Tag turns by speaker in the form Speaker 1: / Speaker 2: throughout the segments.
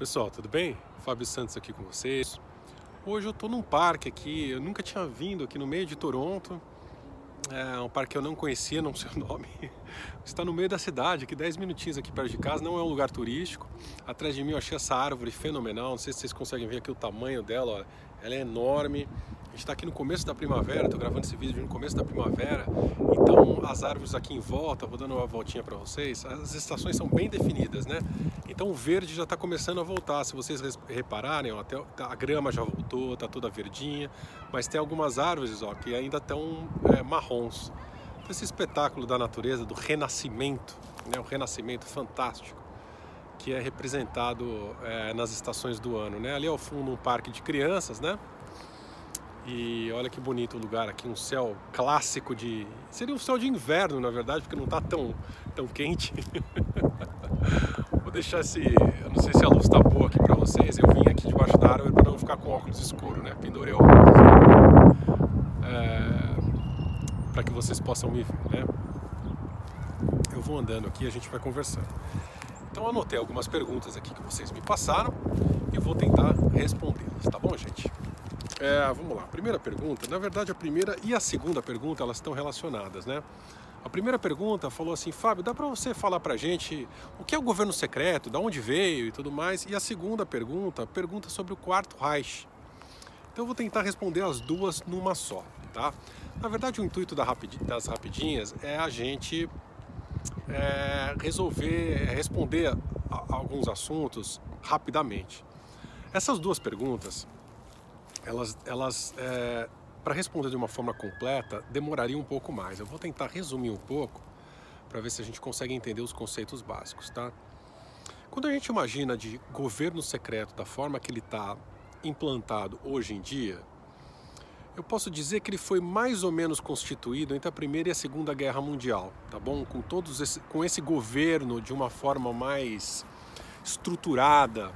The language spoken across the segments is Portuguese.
Speaker 1: Pessoal, tudo bem? Fábio Santos aqui com vocês. Hoje eu estou num parque aqui, eu nunca tinha vindo aqui no meio de Toronto. É um parque que eu não conhecia, não sei o nome. Está no meio da cidade, aqui 10 minutinhos aqui perto de casa, não é um lugar turístico. Atrás de mim eu achei essa árvore fenomenal, não sei se vocês conseguem ver aqui o tamanho dela, ela é enorme. A gente está aqui no começo da primavera, estou gravando esse vídeo no começo da primavera, então as árvores aqui em volta, vou dando uma voltinha para vocês, as estações são bem definidas, né? Então o verde já está começando a voltar, se vocês repararem, ó, até a grama já voltou, está toda verdinha, mas tem algumas árvores ó, que ainda estão é, marrons. Esse espetáculo da natureza, do renascimento, né? um renascimento fantástico, que é representado é, nas estações do ano. Né? Ali ao fundo um parque de crianças, né? E olha que bonito o lugar aqui, um céu clássico de. Seria um céu de inverno, na verdade, porque não está tão, tão quente. Vou deixar esse. Eu não sei se a luz está boa aqui para vocês. Eu vim aqui debaixo da árvore para não ficar com óculos escuro, né? Pendurei o óculos. É... Para que vocês possam me ver, né? Eu vou andando aqui e a gente vai conversando. Então anotei algumas perguntas aqui que vocês me passaram e vou tentar respondê-las, tá bom, gente? É, vamos lá. Primeira pergunta, na verdade a primeira e a segunda pergunta elas estão relacionadas, né? A primeira pergunta falou assim, Fábio, dá para você falar para gente o que é o governo secreto, da onde veio e tudo mais? E a segunda pergunta pergunta sobre o quarto Reich. Então eu vou tentar responder as duas numa só, tá? Na verdade o intuito das rapidinhas é a gente é, resolver, é responder a, alguns assuntos rapidamente. Essas duas perguntas elas, elas é, para responder de uma forma completa, demoraria um pouco mais. Eu vou tentar resumir um pouco para ver se a gente consegue entender os conceitos básicos, tá? Quando a gente imagina de governo secreto da forma que ele está implantado hoje em dia, eu posso dizer que ele foi mais ou menos constituído entre a Primeira e a Segunda Guerra Mundial, tá bom? Com todos esse, com esse governo de uma forma mais estruturada,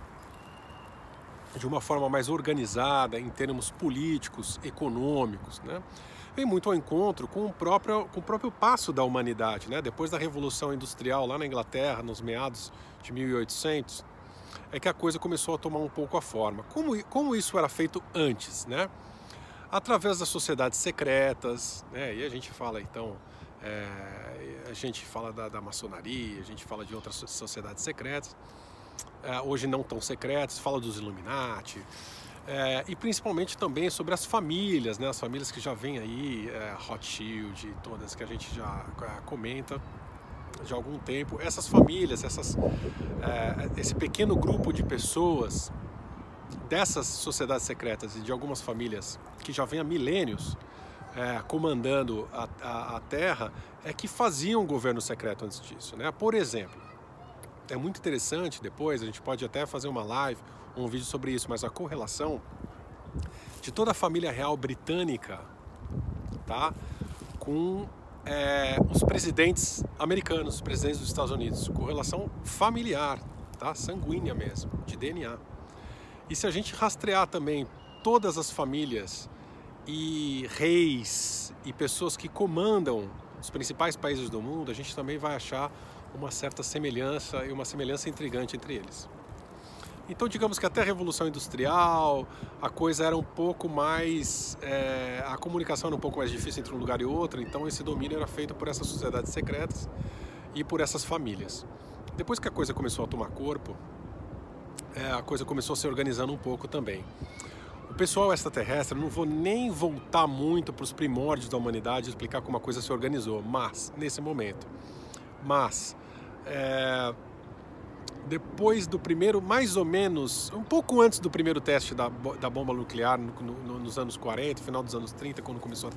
Speaker 1: de uma forma mais organizada em termos políticos, econômicos, né? vem muito ao encontro com o próprio, com o próprio passo da humanidade. Né? Depois da Revolução Industrial lá na Inglaterra, nos meados de 1800, é que a coisa começou a tomar um pouco a forma. Como, como isso era feito antes? Né? Através das sociedades secretas, né? e a gente fala então, é, a gente fala da, da maçonaria, a gente fala de outras sociedades secretas, é, hoje não tão secretos, fala dos Illuminati, é, e principalmente também sobre as famílias, né, as famílias que já vêm aí, é, Rothschild, todas que a gente já comenta de algum tempo. Essas famílias, essas, é, esse pequeno grupo de pessoas dessas sociedades secretas e de algumas famílias que já vêm há milênios é, comandando a, a, a Terra, é que faziam governo secreto antes disso. Né? Por exemplo, é muito interessante depois, a gente pode até fazer uma live, um vídeo sobre isso, mas a correlação de toda a família real britânica, tá? Com é, os presidentes americanos, os presidentes dos Estados Unidos, correlação familiar, tá? Sanguínea mesmo, de DNA. E se a gente rastrear também todas as famílias e reis e pessoas que comandam os principais países do mundo, a gente também vai achar uma certa semelhança e uma semelhança intrigante entre eles. Então, digamos que até a Revolução Industrial, a coisa era um pouco mais. É, a comunicação era um pouco mais difícil entre um lugar e outro, então esse domínio era feito por essas sociedades secretas e por essas famílias. Depois que a coisa começou a tomar corpo, é, a coisa começou a se organizando um pouco também. O pessoal extraterrestre, não vou nem voltar muito para os primórdios da humanidade explicar como a coisa se organizou, mas, nesse momento. Mas, é, depois do primeiro, mais ou menos, um pouco antes do primeiro teste da, da bomba nuclear, no, no, nos anos 40, final dos anos 30, quando começou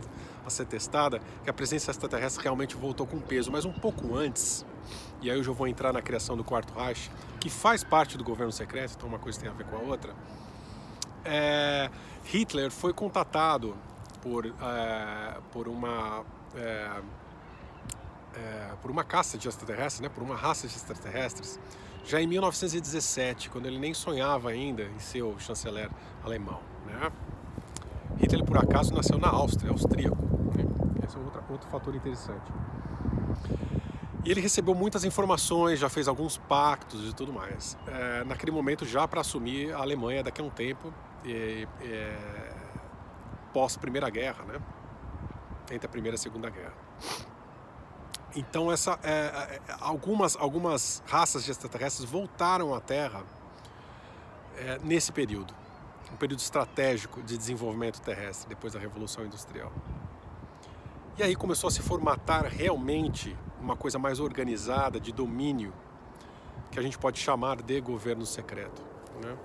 Speaker 1: a, ser testada, que a presença extraterrestre realmente voltou com peso, mas um pouco antes, e aí eu já vou entrar na criação do Quarto Reich, que faz parte do governo secreto, então uma coisa tem a ver com a outra, é, Hitler foi contatado por, é, por uma é, é, por uma caça de extraterrestres, né, por uma raça de extraterrestres, já em 1917, quando ele nem sonhava ainda em ser o chanceler alemão. Né? Hitler, por acaso, nasceu na Áustria, austríaco. Né? Esse é outro, outro fator interessante. E ele recebeu muitas informações, já fez alguns pactos e tudo mais. É, naquele momento, já para assumir a Alemanha daqui a um tempo, é, pós Primeira Guerra, né? Entre a Primeira e a Segunda Guerra. Então, essa, é, é, algumas, algumas raças de extraterrestres voltaram à Terra é, nesse período um período estratégico de desenvolvimento terrestre depois da Revolução Industrial. E aí começou a se formatar realmente uma coisa mais organizada de domínio, que a gente pode chamar de governo secreto. Né?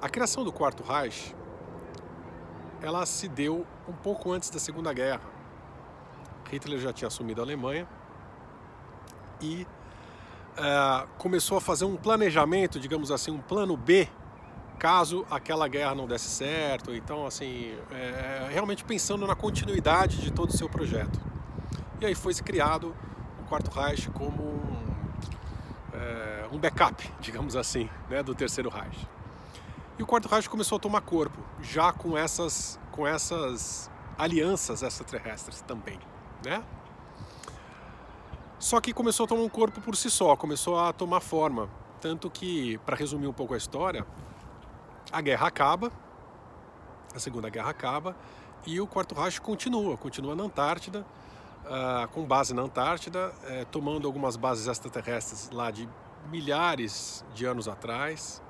Speaker 1: A criação do Quarto Reich, ela se deu um pouco antes da Segunda Guerra. Hitler já tinha assumido a Alemanha e uh, começou a fazer um planejamento, digamos assim, um plano B caso aquela guerra não desse certo. Então, assim, é, realmente pensando na continuidade de todo o seu projeto. E aí foi criado o Quarto Reich como um, é, um backup, digamos assim, né, do Terceiro Reich. E o Quarto Reich começou a tomar corpo, já com essas, com essas alianças extraterrestres também, né? Só que começou a tomar um corpo por si só, começou a tomar forma. Tanto que, para resumir um pouco a história, a guerra acaba, a Segunda Guerra acaba e o Quarto Reich continua, continua na Antártida, uh, com base na Antártida, uh, tomando algumas bases extraterrestres lá de milhares de anos atrás,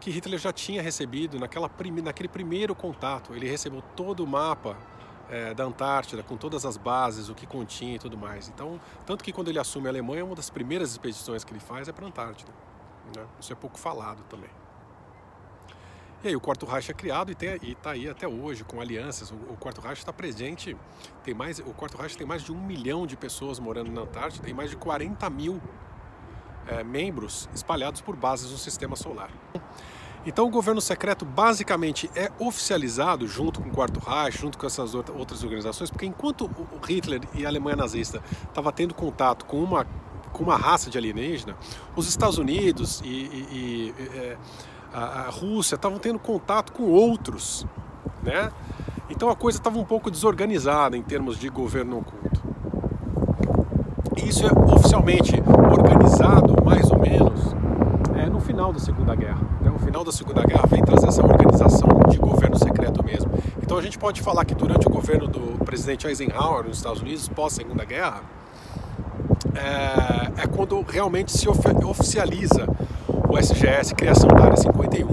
Speaker 1: que Hitler já tinha recebido naquela naquele primeiro contato. Ele recebeu todo o mapa uh, da Antártida, com todas as bases, o que continha e tudo mais. Então, tanto que quando ele assume a Alemanha, uma das primeiras expedições que ele faz é para a Antártida. Né? Isso é pouco falado também. E aí o Quarto Reich é criado e está aí até hoje com alianças. O, o Quarto Reich está presente, tem mais, o Quarto Reich tem mais de um milhão de pessoas morando na Antártida, tem mais de 40 mil é, membros espalhados por bases no Sistema Solar. Então o governo secreto basicamente é oficializado junto com o Quarto Reich, junto com essas outras organizações, porque enquanto Hitler e a Alemanha nazista estavam tendo contato com uma, com uma raça de alienígena, os Estados Unidos e, e, e é, a, Rússia estavam tendo contato com outros, né? Então a coisa estava um pouco desorganizada em termos de governo oculto. Isso é oficialmente organizado, mais ou menos, é, no final da Segunda Guerra. Né? O final da Segunda Guerra vem trazer essa organização de governo secreto mesmo. Então a gente pode falar que durante o governo do presidente Eisenhower nos Estados Unidos, pós-Segunda Guerra, é, é quando realmente se oficializa o SGS, criação da Área 51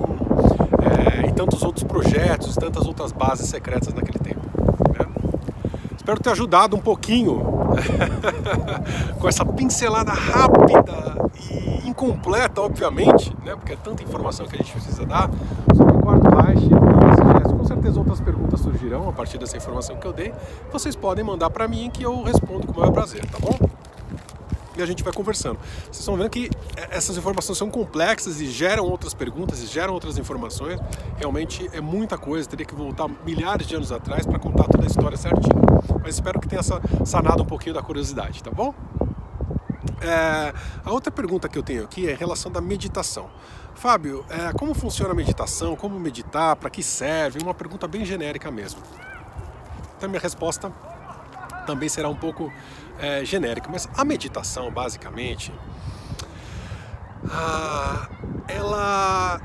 Speaker 1: é, e tantos outros projetos, tantas outras bases secretas naquele tempo. Né? Espero ter ajudado um pouquinho com essa pincelada rápida e incompleta, obviamente, né? porque é tanta informação que a gente precisa dar sobre o quarto baixo e SGS. Com certeza outras perguntas surgirão a partir dessa informação que eu dei. Vocês podem mandar para mim que eu respondo com o maior prazer, tá bom? e a gente vai conversando. Vocês estão vendo que essas informações são complexas e geram outras perguntas e geram outras informações. Realmente é muita coisa, teria que voltar milhares de anos atrás para contar toda a história certinho. Mas espero que tenha sanado um pouquinho da curiosidade, tá bom? É, a outra pergunta que eu tenho aqui é em relação da meditação. Fábio, é, como funciona a meditação? Como meditar? Para que serve? Uma pergunta bem genérica mesmo. Então, minha resposta também será um pouco é, genérica, mas a meditação, basicamente, ah, ela,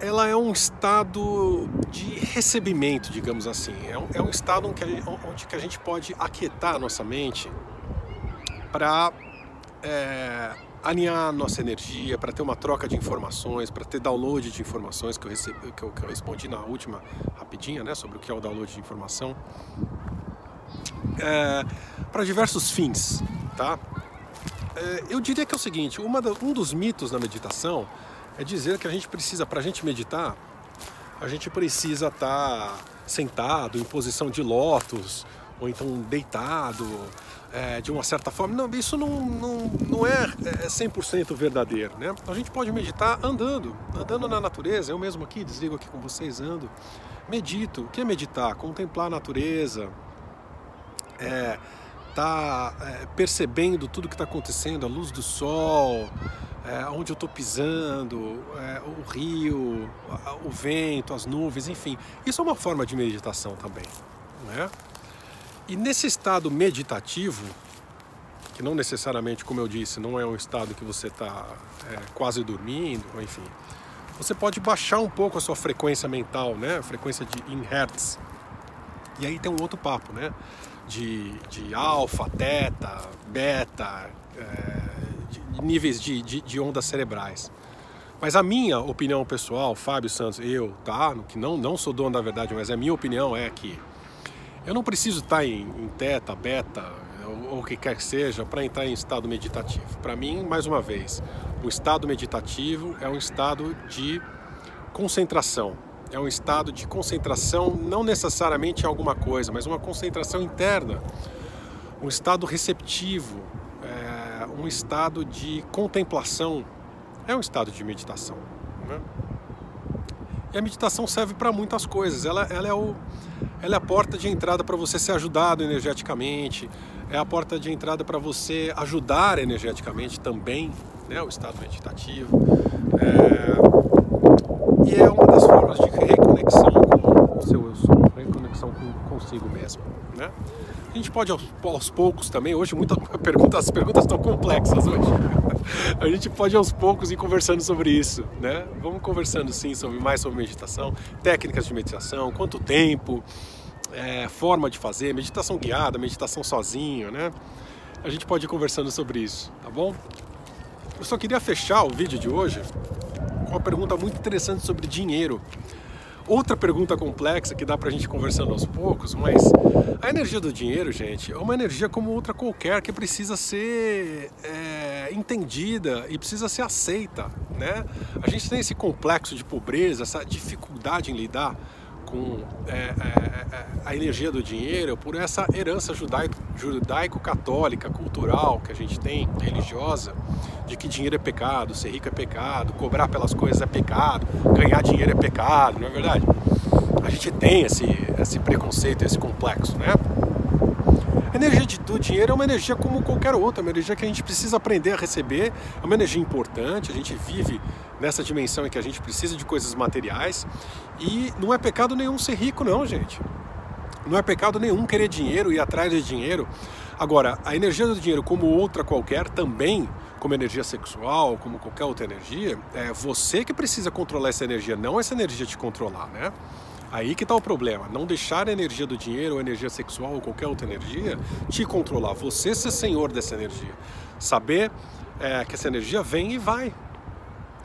Speaker 1: ela é um estado de recebimento, digamos assim. É um, é um estado onde, onde que a gente pode aquietar a nossa mente para é, alinhar nossa energia, para ter uma troca de informações, para ter download de informações que eu, recebi, que eu, que eu respondi na última rapidinha, né, sobre o que é o download de informação é, para diversos fins, tá? É, eu diria que é o seguinte, da, um dos mitos na meditação é dizer que a gente precisa, para a gente meditar, a gente precisa estar tá sentado em posição de lótus ou então deitado é, de uma certa forma. Não, isso não, não, não é 100% é verdadeiro, né? A gente pode meditar andando, andando na natureza. Eu mesmo aqui, desligo aqui com vocês, ando. Medito. O que é meditar? Contemplar a natureza, é, tá é, percebendo tudo que está acontecendo, a luz do sol, é, onde eu estou pisando, é, o rio, o vento, as nuvens, enfim. Isso é uma forma de meditação também. Né? E nesse estado meditativo, que não necessariamente, como eu disse, não é um estado que você está é, quase dormindo, enfim, você pode baixar um pouco a sua frequência mental, né? A frequência de in hertz. E aí tem um outro papo, né? De, de alfa, teta, beta, é, de níveis de, de, de ondas cerebrais. Mas a minha opinião pessoal, Fábio Santos, eu, tá? Que não, não sou dono da verdade, mas a minha opinião é que eu não preciso estar em, em teta, beta, ou o que quer que seja, para entrar em estado meditativo. Para mim, mais uma vez, o estado meditativo é um estado de concentração. É um estado de concentração, não necessariamente em alguma coisa, mas uma concentração interna. Um estado receptivo, é, um estado de contemplação. É um estado de meditação. Né? E a meditação serve para muitas coisas. Ela, ela, é o, ela é a porta de entrada para você ser ajudado energeticamente, é a porta de entrada para você ajudar energeticamente também, né, o estado meditativo. É, e é uma das formas de reconexão com o seu eu sou, reconexão com, consigo mesmo. Né? A gente pode aos, aos poucos também, hoje muitas perguntas, as perguntas estão complexas hoje. A gente pode aos poucos ir conversando sobre isso, né? Vamos conversando sim sobre mais sobre meditação, técnicas de meditação, quanto tempo, é, forma de fazer, meditação guiada, meditação sozinho, né? A gente pode ir conversando sobre isso, tá bom? Eu só queria fechar o vídeo de hoje com uma pergunta muito interessante sobre dinheiro. Outra pergunta complexa que dá pra gente conversando aos poucos, mas a energia do dinheiro, gente, é uma energia como outra qualquer que precisa ser é, entendida e precisa ser aceita, né? A gente tem esse complexo de pobreza, essa dificuldade em lidar com é, é, é, a energia do dinheiro por essa herança judaico-católica, cultural que a gente tem, religiosa, de que dinheiro é pecado, ser rico é pecado, cobrar pelas coisas é pecado, ganhar dinheiro é pecado, não é verdade? A gente tem esse, esse preconceito, esse complexo, né? A energia do dinheiro é uma energia como qualquer outra, uma energia que a gente precisa aprender a receber, é uma energia importante, a gente vive nessa dimensão em que a gente precisa de coisas materiais e não é pecado nenhum ser rico, não, gente. Não é pecado nenhum querer dinheiro e atrás de dinheiro. Agora, a energia do dinheiro, como outra qualquer, também, como energia sexual, como qualquer outra energia, é você que precisa controlar essa energia, não essa energia te controlar, né? Aí que está o problema, não deixar a energia do dinheiro, ou energia sexual ou qualquer outra energia te controlar, você ser senhor dessa energia. Saber é, que essa energia vem e vai,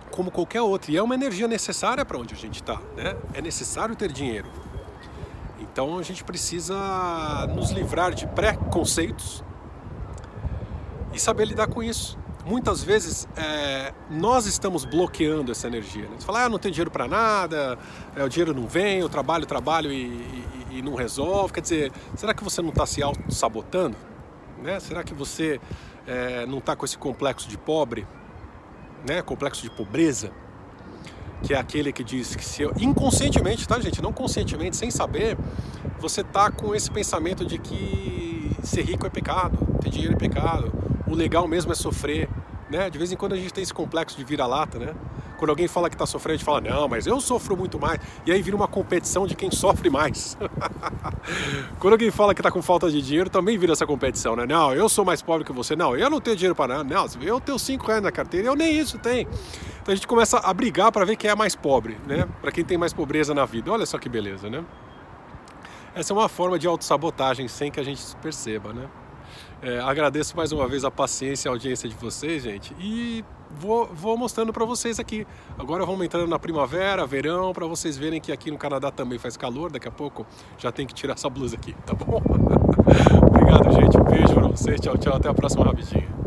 Speaker 1: como qualquer outra, e é uma energia necessária para onde a gente está, né? É necessário ter dinheiro. Então a gente precisa nos livrar de preconceitos e saber lidar com isso muitas vezes é, nós estamos bloqueando essa energia. Né? Você fala, ah, não tem dinheiro para nada, é, o dinheiro não vem, eu trabalho, trabalho e, e, e não resolve. Quer dizer, será que você não está se auto-sabotando? Né? Será que você é, não está com esse complexo de pobre, né? complexo de pobreza? Que é aquele que diz que se eu, inconscientemente, tá gente? Não conscientemente, sem saber, você tá com esse pensamento de que ser rico é pecado, ter dinheiro é pecado, o legal mesmo é sofrer, né? De vez em quando a gente tem esse complexo de vira-lata, né? Quando alguém fala que está sofrendo, a gente fala, não, mas eu sofro muito mais. E aí vira uma competição de quem sofre mais. Quando alguém fala que está com falta de dinheiro, também vira essa competição, né? Não, eu sou mais pobre que você. Não, eu não tenho dinheiro para nada. Não, eu tenho cinco reais na carteira, eu nem isso tenho. Então a gente começa a brigar para ver quem é mais pobre, né? Para quem tem mais pobreza na vida. Olha só que beleza, né? Essa é uma forma de autossabotagem sem que a gente perceba, né? É, agradeço mais uma vez a paciência e a audiência de vocês, gente, e vou, vou mostrando para vocês aqui. Agora vamos entrando na primavera, verão, para vocês verem que aqui no Canadá também faz calor. Daqui a pouco já tem que tirar essa blusa aqui, tá bom? Obrigado, gente. Um beijo para vocês. Tchau, tchau. Até a próxima rapidinho.